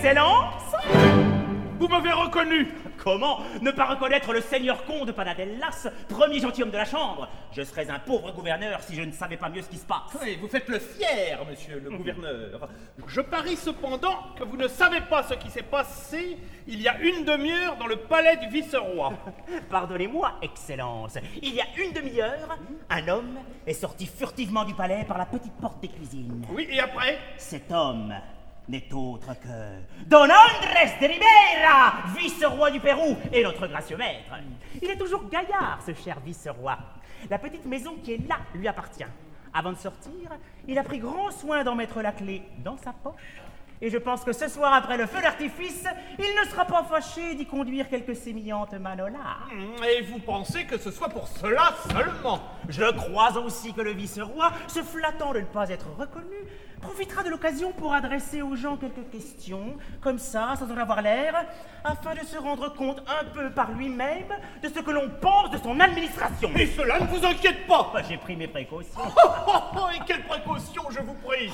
Excellence Vous m'avez reconnu Comment ne pas reconnaître le seigneur comte Panadellas, premier gentilhomme de la chambre? Je serais un pauvre gouverneur si je ne savais pas mieux ce qui se passe. Oui, vous faites le fier, monsieur le gouverneur. Je parie cependant que vous ne savez pas ce qui s'est passé il y a une demi-heure dans le palais du vice-roi. Pardonnez-moi, Excellence. Il y a une demi-heure, un homme est sorti furtivement du palais par la petite porte des cuisines. Oui, et après? Cet homme n'est autre que Don Andrés de Ribera, vice-roi du Pérou et notre gracieux maître. Il est toujours gaillard, ce cher vice-roi. La petite maison qui est là lui appartient. Avant de sortir, il a pris grand soin d'en mettre la clé dans sa poche. Et je pense que ce soir, après le feu d'artifice, il ne sera pas fâché d'y conduire quelques sémillantes manolas. Et vous pensez que ce soit pour cela seulement? Je crois aussi que le vice-roi, se flattant de ne pas être reconnu, profitera de l'occasion pour adresser aux gens quelques questions, comme ça, sans en avoir l'air, afin de se rendre compte un peu par lui-même de ce que l'on pense de son administration. Et cela ne vous inquiète pas Bah, J'ai pris mes précautions. Oh, oh, oh, Et quelle précaution, je vous prie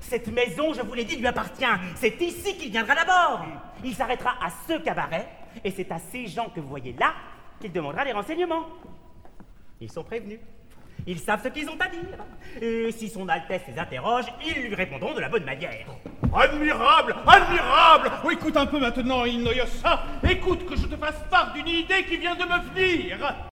Cette maison, je vous l'ai dit, lui appartient. C'est ici qu'il viendra d'abord. Il s'arrêtera à ce cabaret, et c'est à ces gens que vous voyez là qu'il demandera des renseignements. Ils sont prévenus. Ils savent ce qu'ils ont à dire. Et si son Altesse les interroge, ils lui répondront de la bonne manière. Admirable Admirable Oh, écoute un peu maintenant, Inoyosa Écoute que je te fasse part d'une idée qui vient de me venir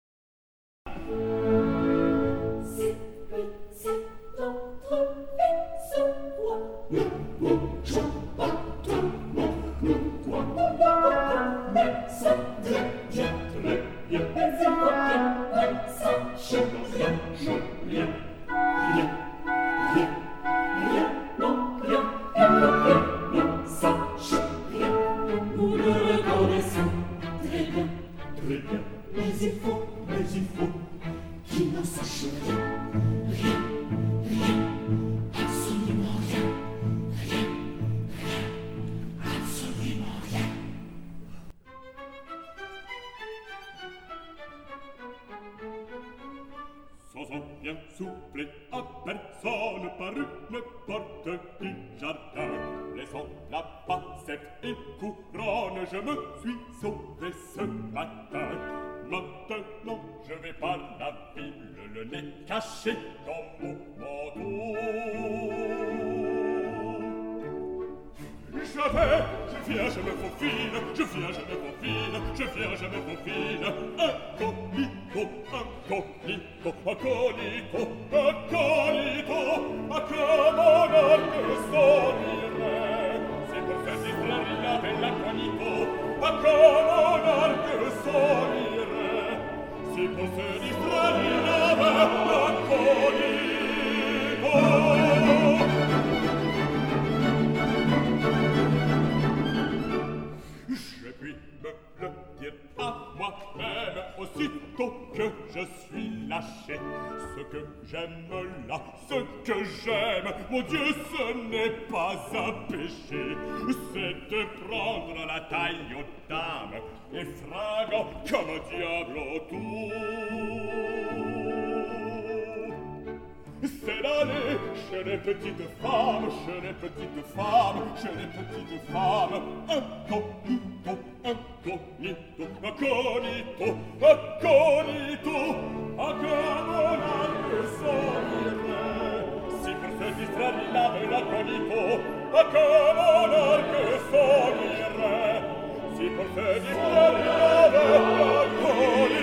j'aime là, ce que j'aime, mon Dieu, ce n'est pas un péché, c'est de prendre la taille aux dames et frago comme un diable autour. C'est l'aller chez les petites femmes, chez les petites femmes, chez les petites femmes. Incognito, incognito, incognito, incognito, a che non anche sognere. Si per te distrarri la vela incognito, a che non anche sognere. Si per te distrarri la vela incognito.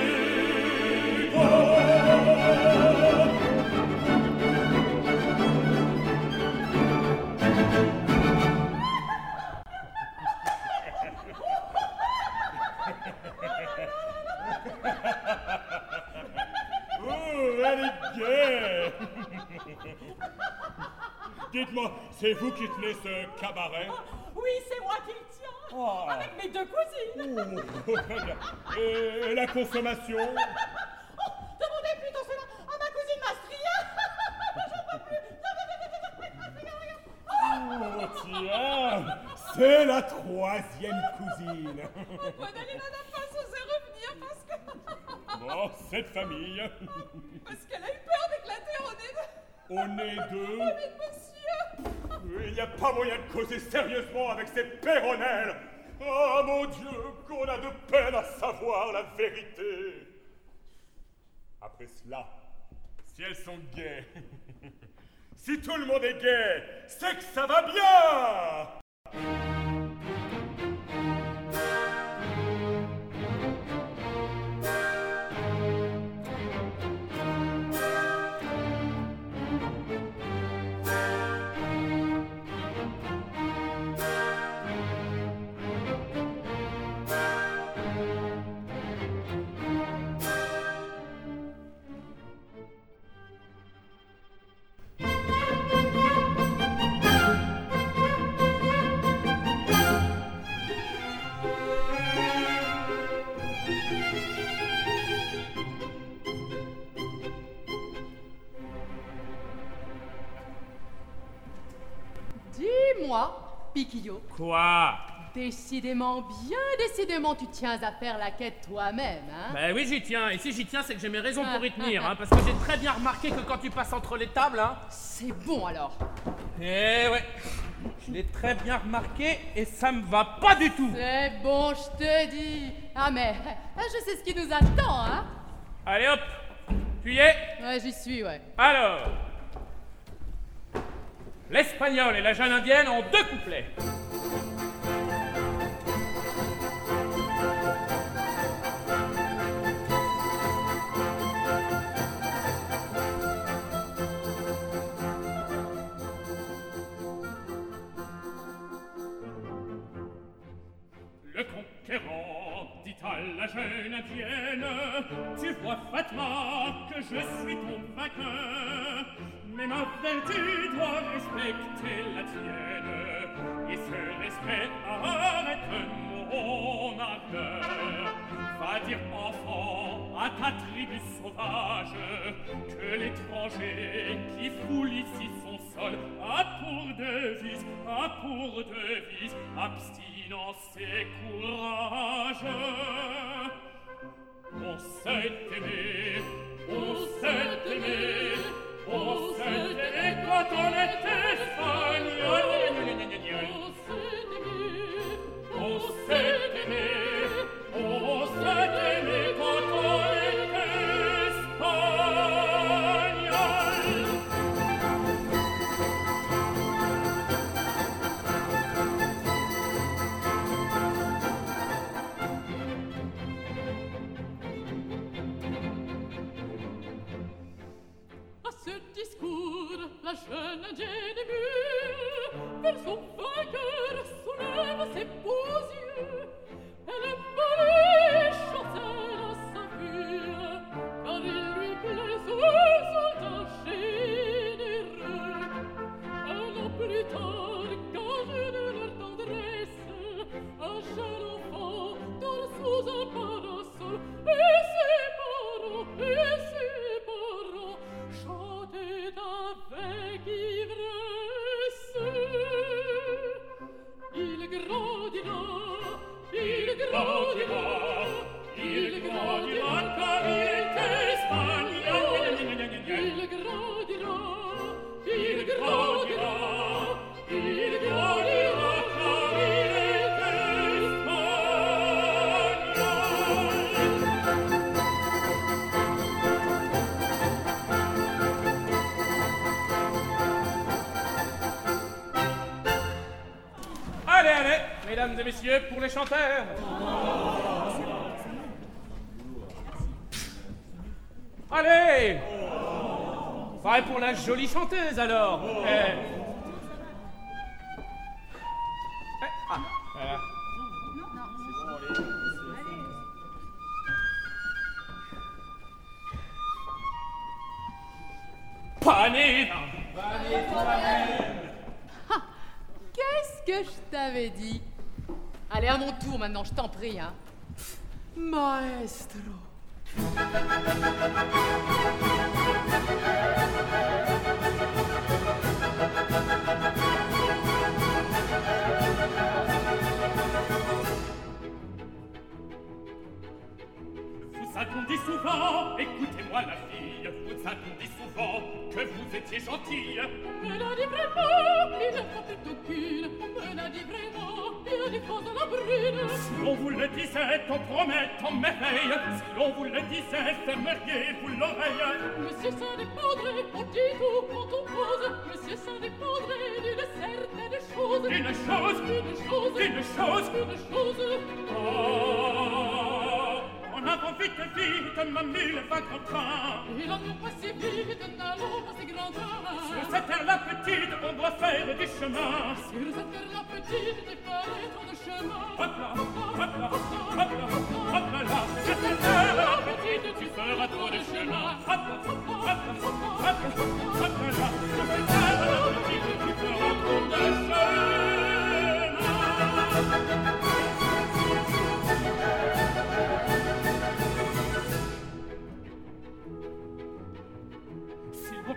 Dites-moi, c'est vous qui tenez ce cabaret? Oui, c'est moi qui le tiens. Oh. Avec mes deux cousines. Oh. Et la consommation? Oh, demandez plutôt cela à ma cousine Mastria. J'en peux plus. Oh, tiens C'est la troisième cousine Madame n'a pas osé revenir parce que... Bon, cette famille, Parce qu'elle a eu peur d'éclater au au nez d'eux, de monsieur. il n'y a pas moyen de causer sérieusement avec ces péronnelles Oh mon Dieu, qu'on a de peine à savoir la vérité. Après cela, si elles sont gaies, si tout le monde est gai, c'est que ça va bien Quoi? Décidément, bien décidément, tu tiens à faire la quête toi-même, hein? Ben oui, j'y tiens. Et si j'y tiens, c'est que j'ai mes raisons pour y tenir. Hein, parce que j'ai très bien remarqué que quand tu passes entre les tables, hein. C'est bon alors. Eh ouais. Je l'ai très bien remarqué et ça me va pas du tout. C'est bon, je te dis. Ah mais, ah, je sais ce qui nous attend, hein? Allez hop. Tu y es? Ouais, j'y suis, ouais. Alors. L'espagnol et la jeune indienne ont deux couplets. Le conquérant dit à la jeune indienne Tu vois, Fatma, que je suis ton vainqueur men avvertito respecte la tienne, et ce respect arrête mon ardeur. Va dire, enfant, à ta tribu sauvage, que l'étranger qui foule ici son sol a pour devise, a pour devise, abstinence et courage. On sait aimer, on sait aimer, on sait aimer, Oh, sette me, oh, sette me, la jeune scena mue vers son vainqueur soulève ses beaux yeux. Elle est Allez. Enfin, pour la jolie chanteuse, alors. Eh, cette merveille Si l'on vous le disait, fermeriez-vous l'oreille Monsieur s'indépendrait on dit tout quand on pose. Monsieur s'indépendrait d'une certaine chose. D'une chose D'une chose D'une chose. D'une chose, une chose. Oh On apprend vite, vite, ma mille va contrat. Et l'on ne pas si vite, n'allons pas si grandeur. Sur cette terre-là petite, on doit faire du chemin. Sur cette terre-là petite, des trop de chemin. Hop là, hop là, hop là, hop là, là. Sur cette terre-là petite, tu feras trop de chemin. Hop là, hop là, hop là, hop là, hop là.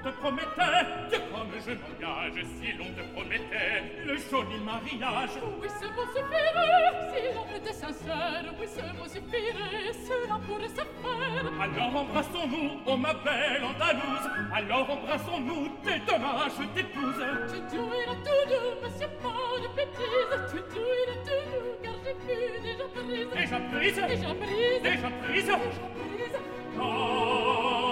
Te promettait, que comme je m'engage, si l'on te promettait le joli mariage, Oui, ce mot suffirait, si l'on était sincère. Oui, ce mot suffirait, cela pourrait se faire. alors embrassons-nous, oh ma belle Andalouse, alors embrassons-nous, tes dommages t'épouse. Tu le tout doux, monsieur, pas de bêtises. Tu le tout doux, car j'ai vu déjà prise. Déjà prise, Déjà prise. déjà prise. Déjà prise. Oh,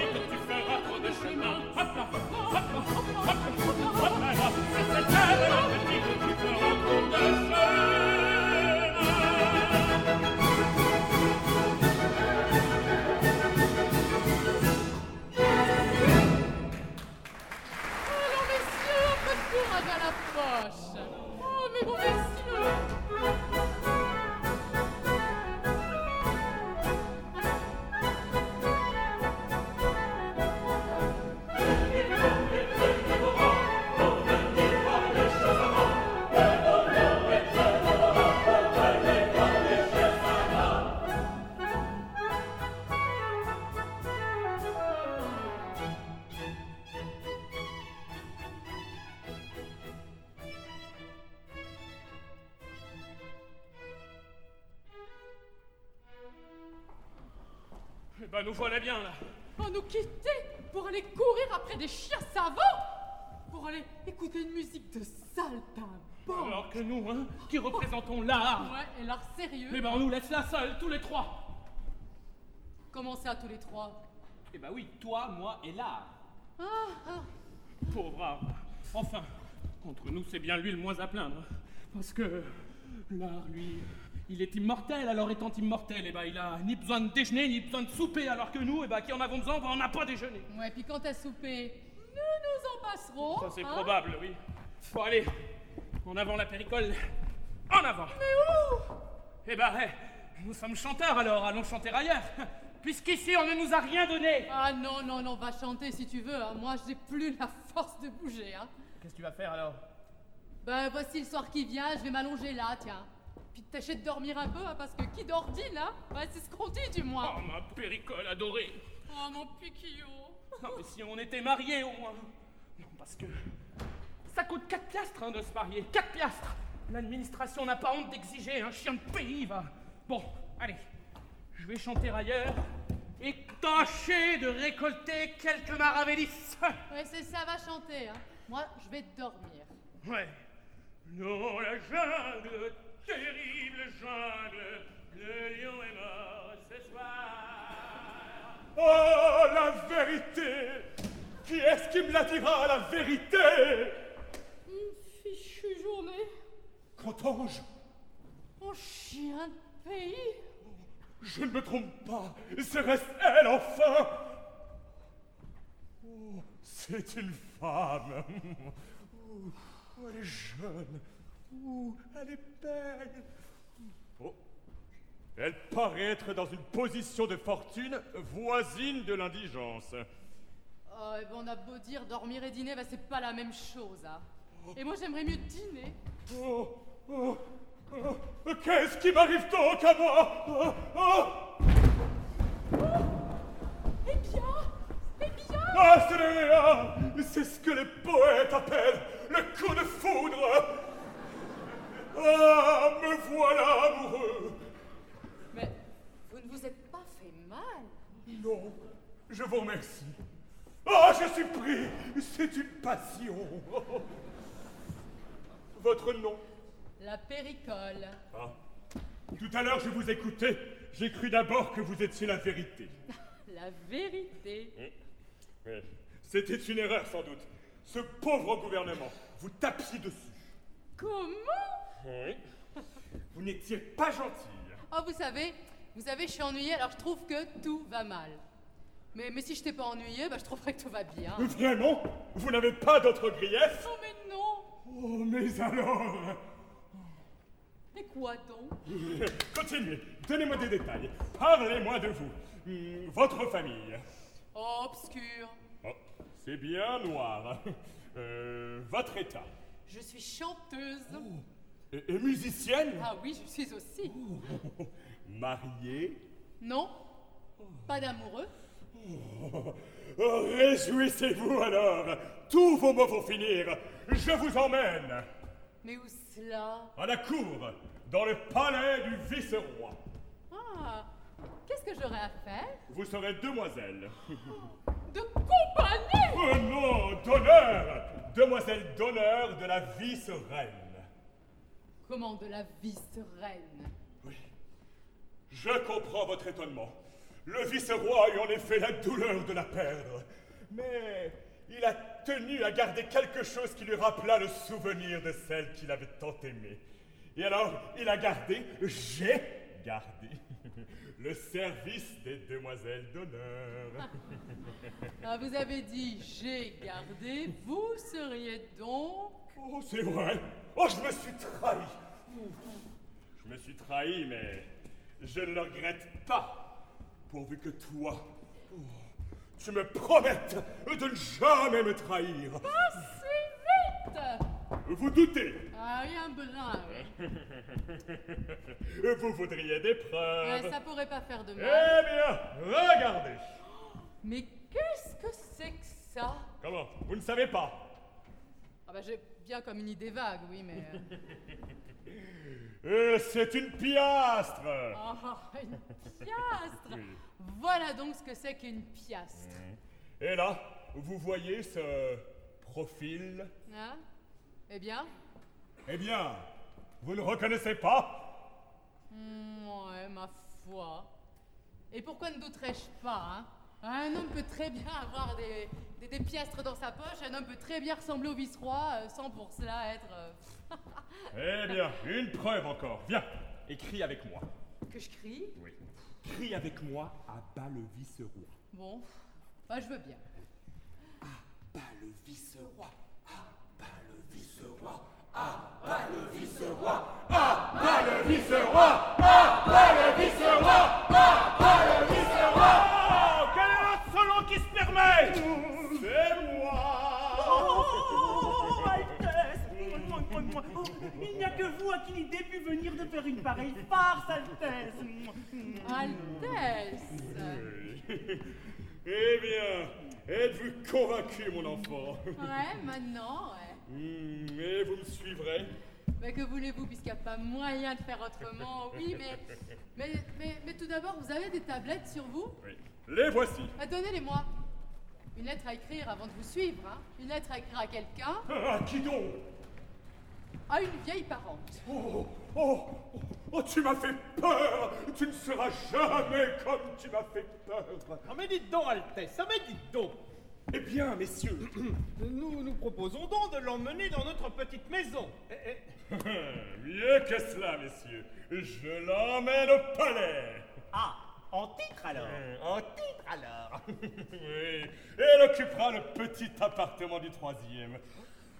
nous voilà bien, là. Oh, nous quitter pour aller courir après des chiens savants Pour aller écouter une musique de saltimbanque Alors que nous, hein, qui représentons l'art, Ouais, et l'art sérieux eh ben, on nous laisse là seuls, tous les trois. Comment ça, tous les trois? Eh ben oui, toi, moi et l'art. Pauvre arbre. Enfin, entre nous, c'est bien lui le moins à plaindre. Parce que l'art, lui, il est immortel. Alors étant immortel, eh ben, il a ni besoin de déjeuner, ni besoin de souper. Alors que nous, eh ben, qui en avons besoin, ben, on n'a pas déjeuné. Ouais, puis quand t'as soupé, nous nous en passerons. Ça, c'est hein probable, oui. Faut aller. En avant la péricole. En avant. Mais où? Eh ben, eh, nous sommes chanteurs alors, allons chanter ailleurs. Puisqu'ici, on ne nous a rien donné. Ah non, non, non, va chanter si tu veux. hein. Moi, j'ai plus la force de bouger. Hein. Qu'est-ce que tu vas faire alors? Ben, voici le soir qui vient, je vais m'allonger là, tiens. Puis tâcher de dormir un peu, hein, parce que qui dort hein Ouais, c'est ce qu'on dit, du moins. Oh, ma péricole adorée. Oh, mon piquillot. Non, mais si on était mariés au moins. Non, parce que. Ça coûte 4 piastres hein, de se marier. 4 piastres L'administration n'a pas honte d'exiger, un chien de pays va. Bon, allez. Je vais chanter ailleurs et tâcher de récolter quelques maravélis. Ouais, c'est ça, va chanter, hein. Moi, je vais dormir. Ouais. Dans la jungle, terrible jungle, le lion est mort ce soir. Oh, la vérité Qui est-ce qui me la dira, la vérité? Fichue journée. Cantange, Oh, chien de pays. je ne me trompe pas. Serait-ce elle, enfin? Oh, c'est une femme. Oh, elle est jeune. Oh, elle est belle. Oh. Elle paraît être dans une position de fortune voisine de l'indigence. Oh, et ben, on a beau dire dormir et dîner, bah, c'est pas la même chose, hein. Et moi, j'aimerais mieux dîner. Oh, oh, oh, Qu'est-ce qui m'arrive donc à moi? Oh, oh. Eh bien, eh bien. Ah, C'est ce que les poètes appellent le coup de foudre Ah, me voilà amoureux Mais vous ne vous êtes pas fait mal. Non, je vous remercie. Ah, je suis pris C'est une passion Votre nom? La péricole. Ah. Tout à l'heure, je vous écoutais. J'ai cru d'abord que vous étiez la vérité. La vérité. Oui. C'était une erreur, sans doute. Ce pauvre gouvernement, vous tapiez dessus. Comment? Oui. Vous n'étiez pas gentil. Oh, vous savez, vous savez, je suis ennuyée, alors je trouve que tout va mal. Mais, mais si je t'ai pas ennuyée, bah, je trouverais que tout va bien. Vraiment Vous n'avez pas d'autre grief Oh, mais non Oh, mais alors? Mais quoi donc? Continuez, donnez-moi des détails. Parlez-moi de vous. Hmm, votre famille. Oh, obscur. Oh, c'est bien noir. Euh, votre état. Je suis chanteuse. Et, et musicienne Ah oui, je suis aussi. Mariée Non Pas d'amoureux Oh, Réjouissez-vous alors Tous vos mots vont finir Je vous emmène Mais où cela? À la cour, dans le palais du vice-roi. Ah Qu'est-ce que j'aurais à faire? Vous serez demoiselle. De compagnie Oh non, d'honneur Demoiselle d'honneur de la vice-reine. Comment de la vice-reine Je comprends votre étonnement. Le vice-roi a eu en effet la douleur de la perdre. Mais il a tenu à garder quelque chose qui lui rappela le souvenir de celle qu'il avait tant aimée. Et alors, il a gardé, j'ai gardé, le service des demoiselles d'honneur. Ah, vous avez dit j'ai gardé, vous seriez donc. Oh, c'est vrai. Oh, je me suis trahi. Je me suis trahi, mais je ne le regrette pas. Pourvu que toi, oh, tu me promettes de ne jamais me trahir. Pas si vite Vous doutez. Ah oui, un brin, oui. Vous voudriez des preuves. Ouais, ça pourrait pas faire de Eh mal. bien, regardez. Mais qu'est-ce que c'est que ça? Comment? Vous ne savez pas? Ah bah j'ai bien comme une idée vague, oui, mais... euh, Euh, C'est une piastre. Ah, une piastre. Voilà donc ce que c'est qu'une piastre. Et là, vous voyez ce profil Hein? Eh bien Eh bien, vous ne reconnaissez pas? Hmm, Ouais, ma foi. Et pourquoi ne douterais-je pas, hein? Un homme peut très bien avoir des, des, des piastres dans sa poche, un homme peut très bien ressembler au vice-roi euh, sans pour cela être. euh, Eh bien, une preuve encore. Viens, écris avec moi. que je crie? Oui. Crie avec moi à bas le vice-roi. Bon, bah, je veux bien. Bas le vice-roi. À bas le vice-roi. À bas le vice-roi. À bas le vice-roi. À bas le vice-roi. Le. Oh, quel est l'insolent qui se permet C'est moi. Oh, Il n'y a que vous à qui l'idée pu venir de faire une pareille farce, Altesse Altesse Eh bien, êtes-vous convaincu, mon enfant? Ouais, maintenant, ouais. Hmm, Et vous me suivrez Mais que voulez-vous, puisqu'il n'y a pas moyen de faire autrement? Oui, mais, mais, mais, mais tout d'abord, vous avez des tablettes sur vous? Oui. Les voici. Ah, Donnez-les-moi. Une lettre à écrire avant de vous suivre, hein. Une lettre à écrire à quelqu'un, Ah, qui donc? À une vieille parente. Oh, oh, oh, oh, tu m'as fait peur Tu ne seras jamais comme tu m'as fait peur Ah, mais dites donc, Altesse, ah, mais dites donc Eh bien, messieurs, Nous nous proposons donc de l'emmener dans notre petite maison. Eh, eh, mieux que cela, messieurs, je l'emmène au palais Ah, en titre alors Hmm, En titre alors Oui, elle occupera le petit appartement du troisième.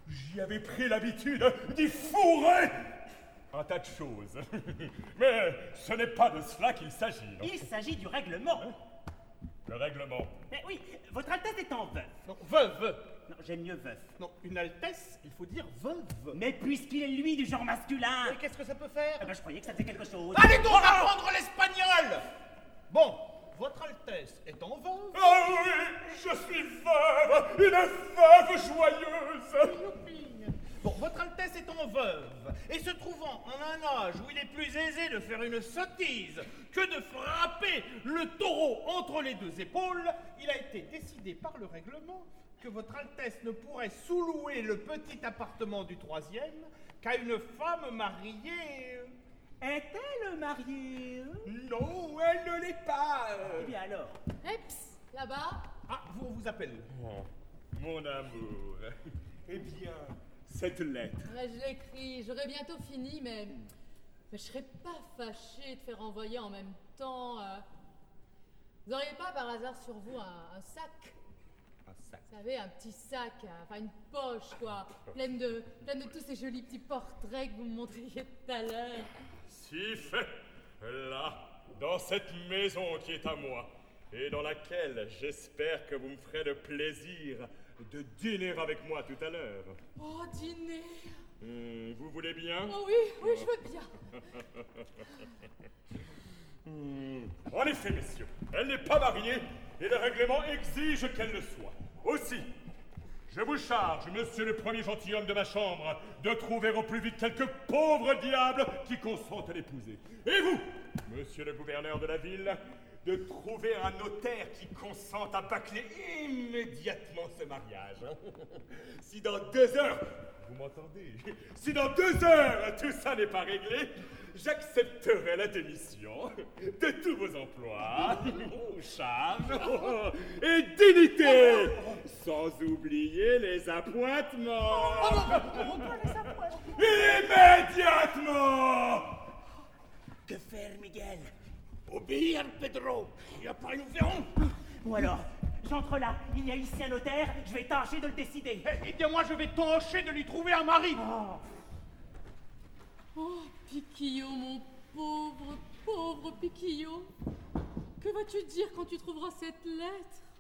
J'y avais pris l'habitude d'y fourrer un tas de choses. Mais ce n'est pas de cela qu'il s'agit, Il s'agit du règlement Le règlement. Mais oui, votre Altesse est en veuf. Non, veuve. Non, j'aime mieux veuf. Non, une Altesse, il faut dire veuve. Mais puisqu'il est lui du genre masculin. Et qu'est-ce que ça peut faire? Eh ben, je croyais que ça faisait quelque chose. Allez donc apprendre l'espagnol! Bon, votre Altesse est en veuve. Ah oui, je suis veuve, une veuve joyeuse. Bon, votre Altesse est en veuve, et se trouvant en un âge où il est plus aisé de faire une sottise que de frapper le taureau entre les deux épaules, il a été décidé par le règlement que votre Altesse ne pourrait sous-louer le petit appartement du troisième qu'à une femme mariée. Est-elle mariée? Non, elle ne l'est pas. Eh bien alors Eps, là-bas. Ah, vous on vous appelle Oh, mon amour. Eh bien, cette lettre. Ouais, je l'écris, j'aurai bientôt fini, mais. Mais je serais pas fâchée de faire envoyer en même temps. euh, Vous auriez pas par hasard sur vous un, un sac? Un sac. Vous savez, un petit sac, euh, enfin une poche, quoi, pleine de, pleine de tous ces jolis petits portraits que vous me montriez tout à l'heure. Si fait, là, dans cette maison qui est à moi, et dans laquelle j'espère que vous me ferez le plaisir de dîner avec moi tout à l'heure. Oh, dîner Hmm, vous voulez bien? Oh oui, oui, je veux bien. Hmm, En effet, messieurs, elle n'est pas mariée et le règlement exige qu'elle le soit. Aussi, je vous charge, monsieur le premier gentilhomme de ma chambre, de trouver au plus vite quelques pauvres diables qui consentent à l'épouser. Et vous, monsieur le gouverneur de la ville, de trouver un notaire qui consente à bâcler immédiatement ce mariage. Si dans deux heures, vous m'entendez Si dans deux heures tout ça n'est pas réglé, j'accepterai la démission de tous vos emplois, charges et dignités, sans oublier les appointements. Immédiatement Que faire, Miguel? Obéir, Pedro Il n'y a pas, nous verrons Ou alors, j'entre là, il y a ici un notaire, je vais tâcher de le décider. Eh, eh bien, moi, je vais tâcher de lui trouver un mari. Oh, Piquillot, mon pauvre, pauvre Piquillot. Que vas-tu dire quand tu trouveras cette lettre?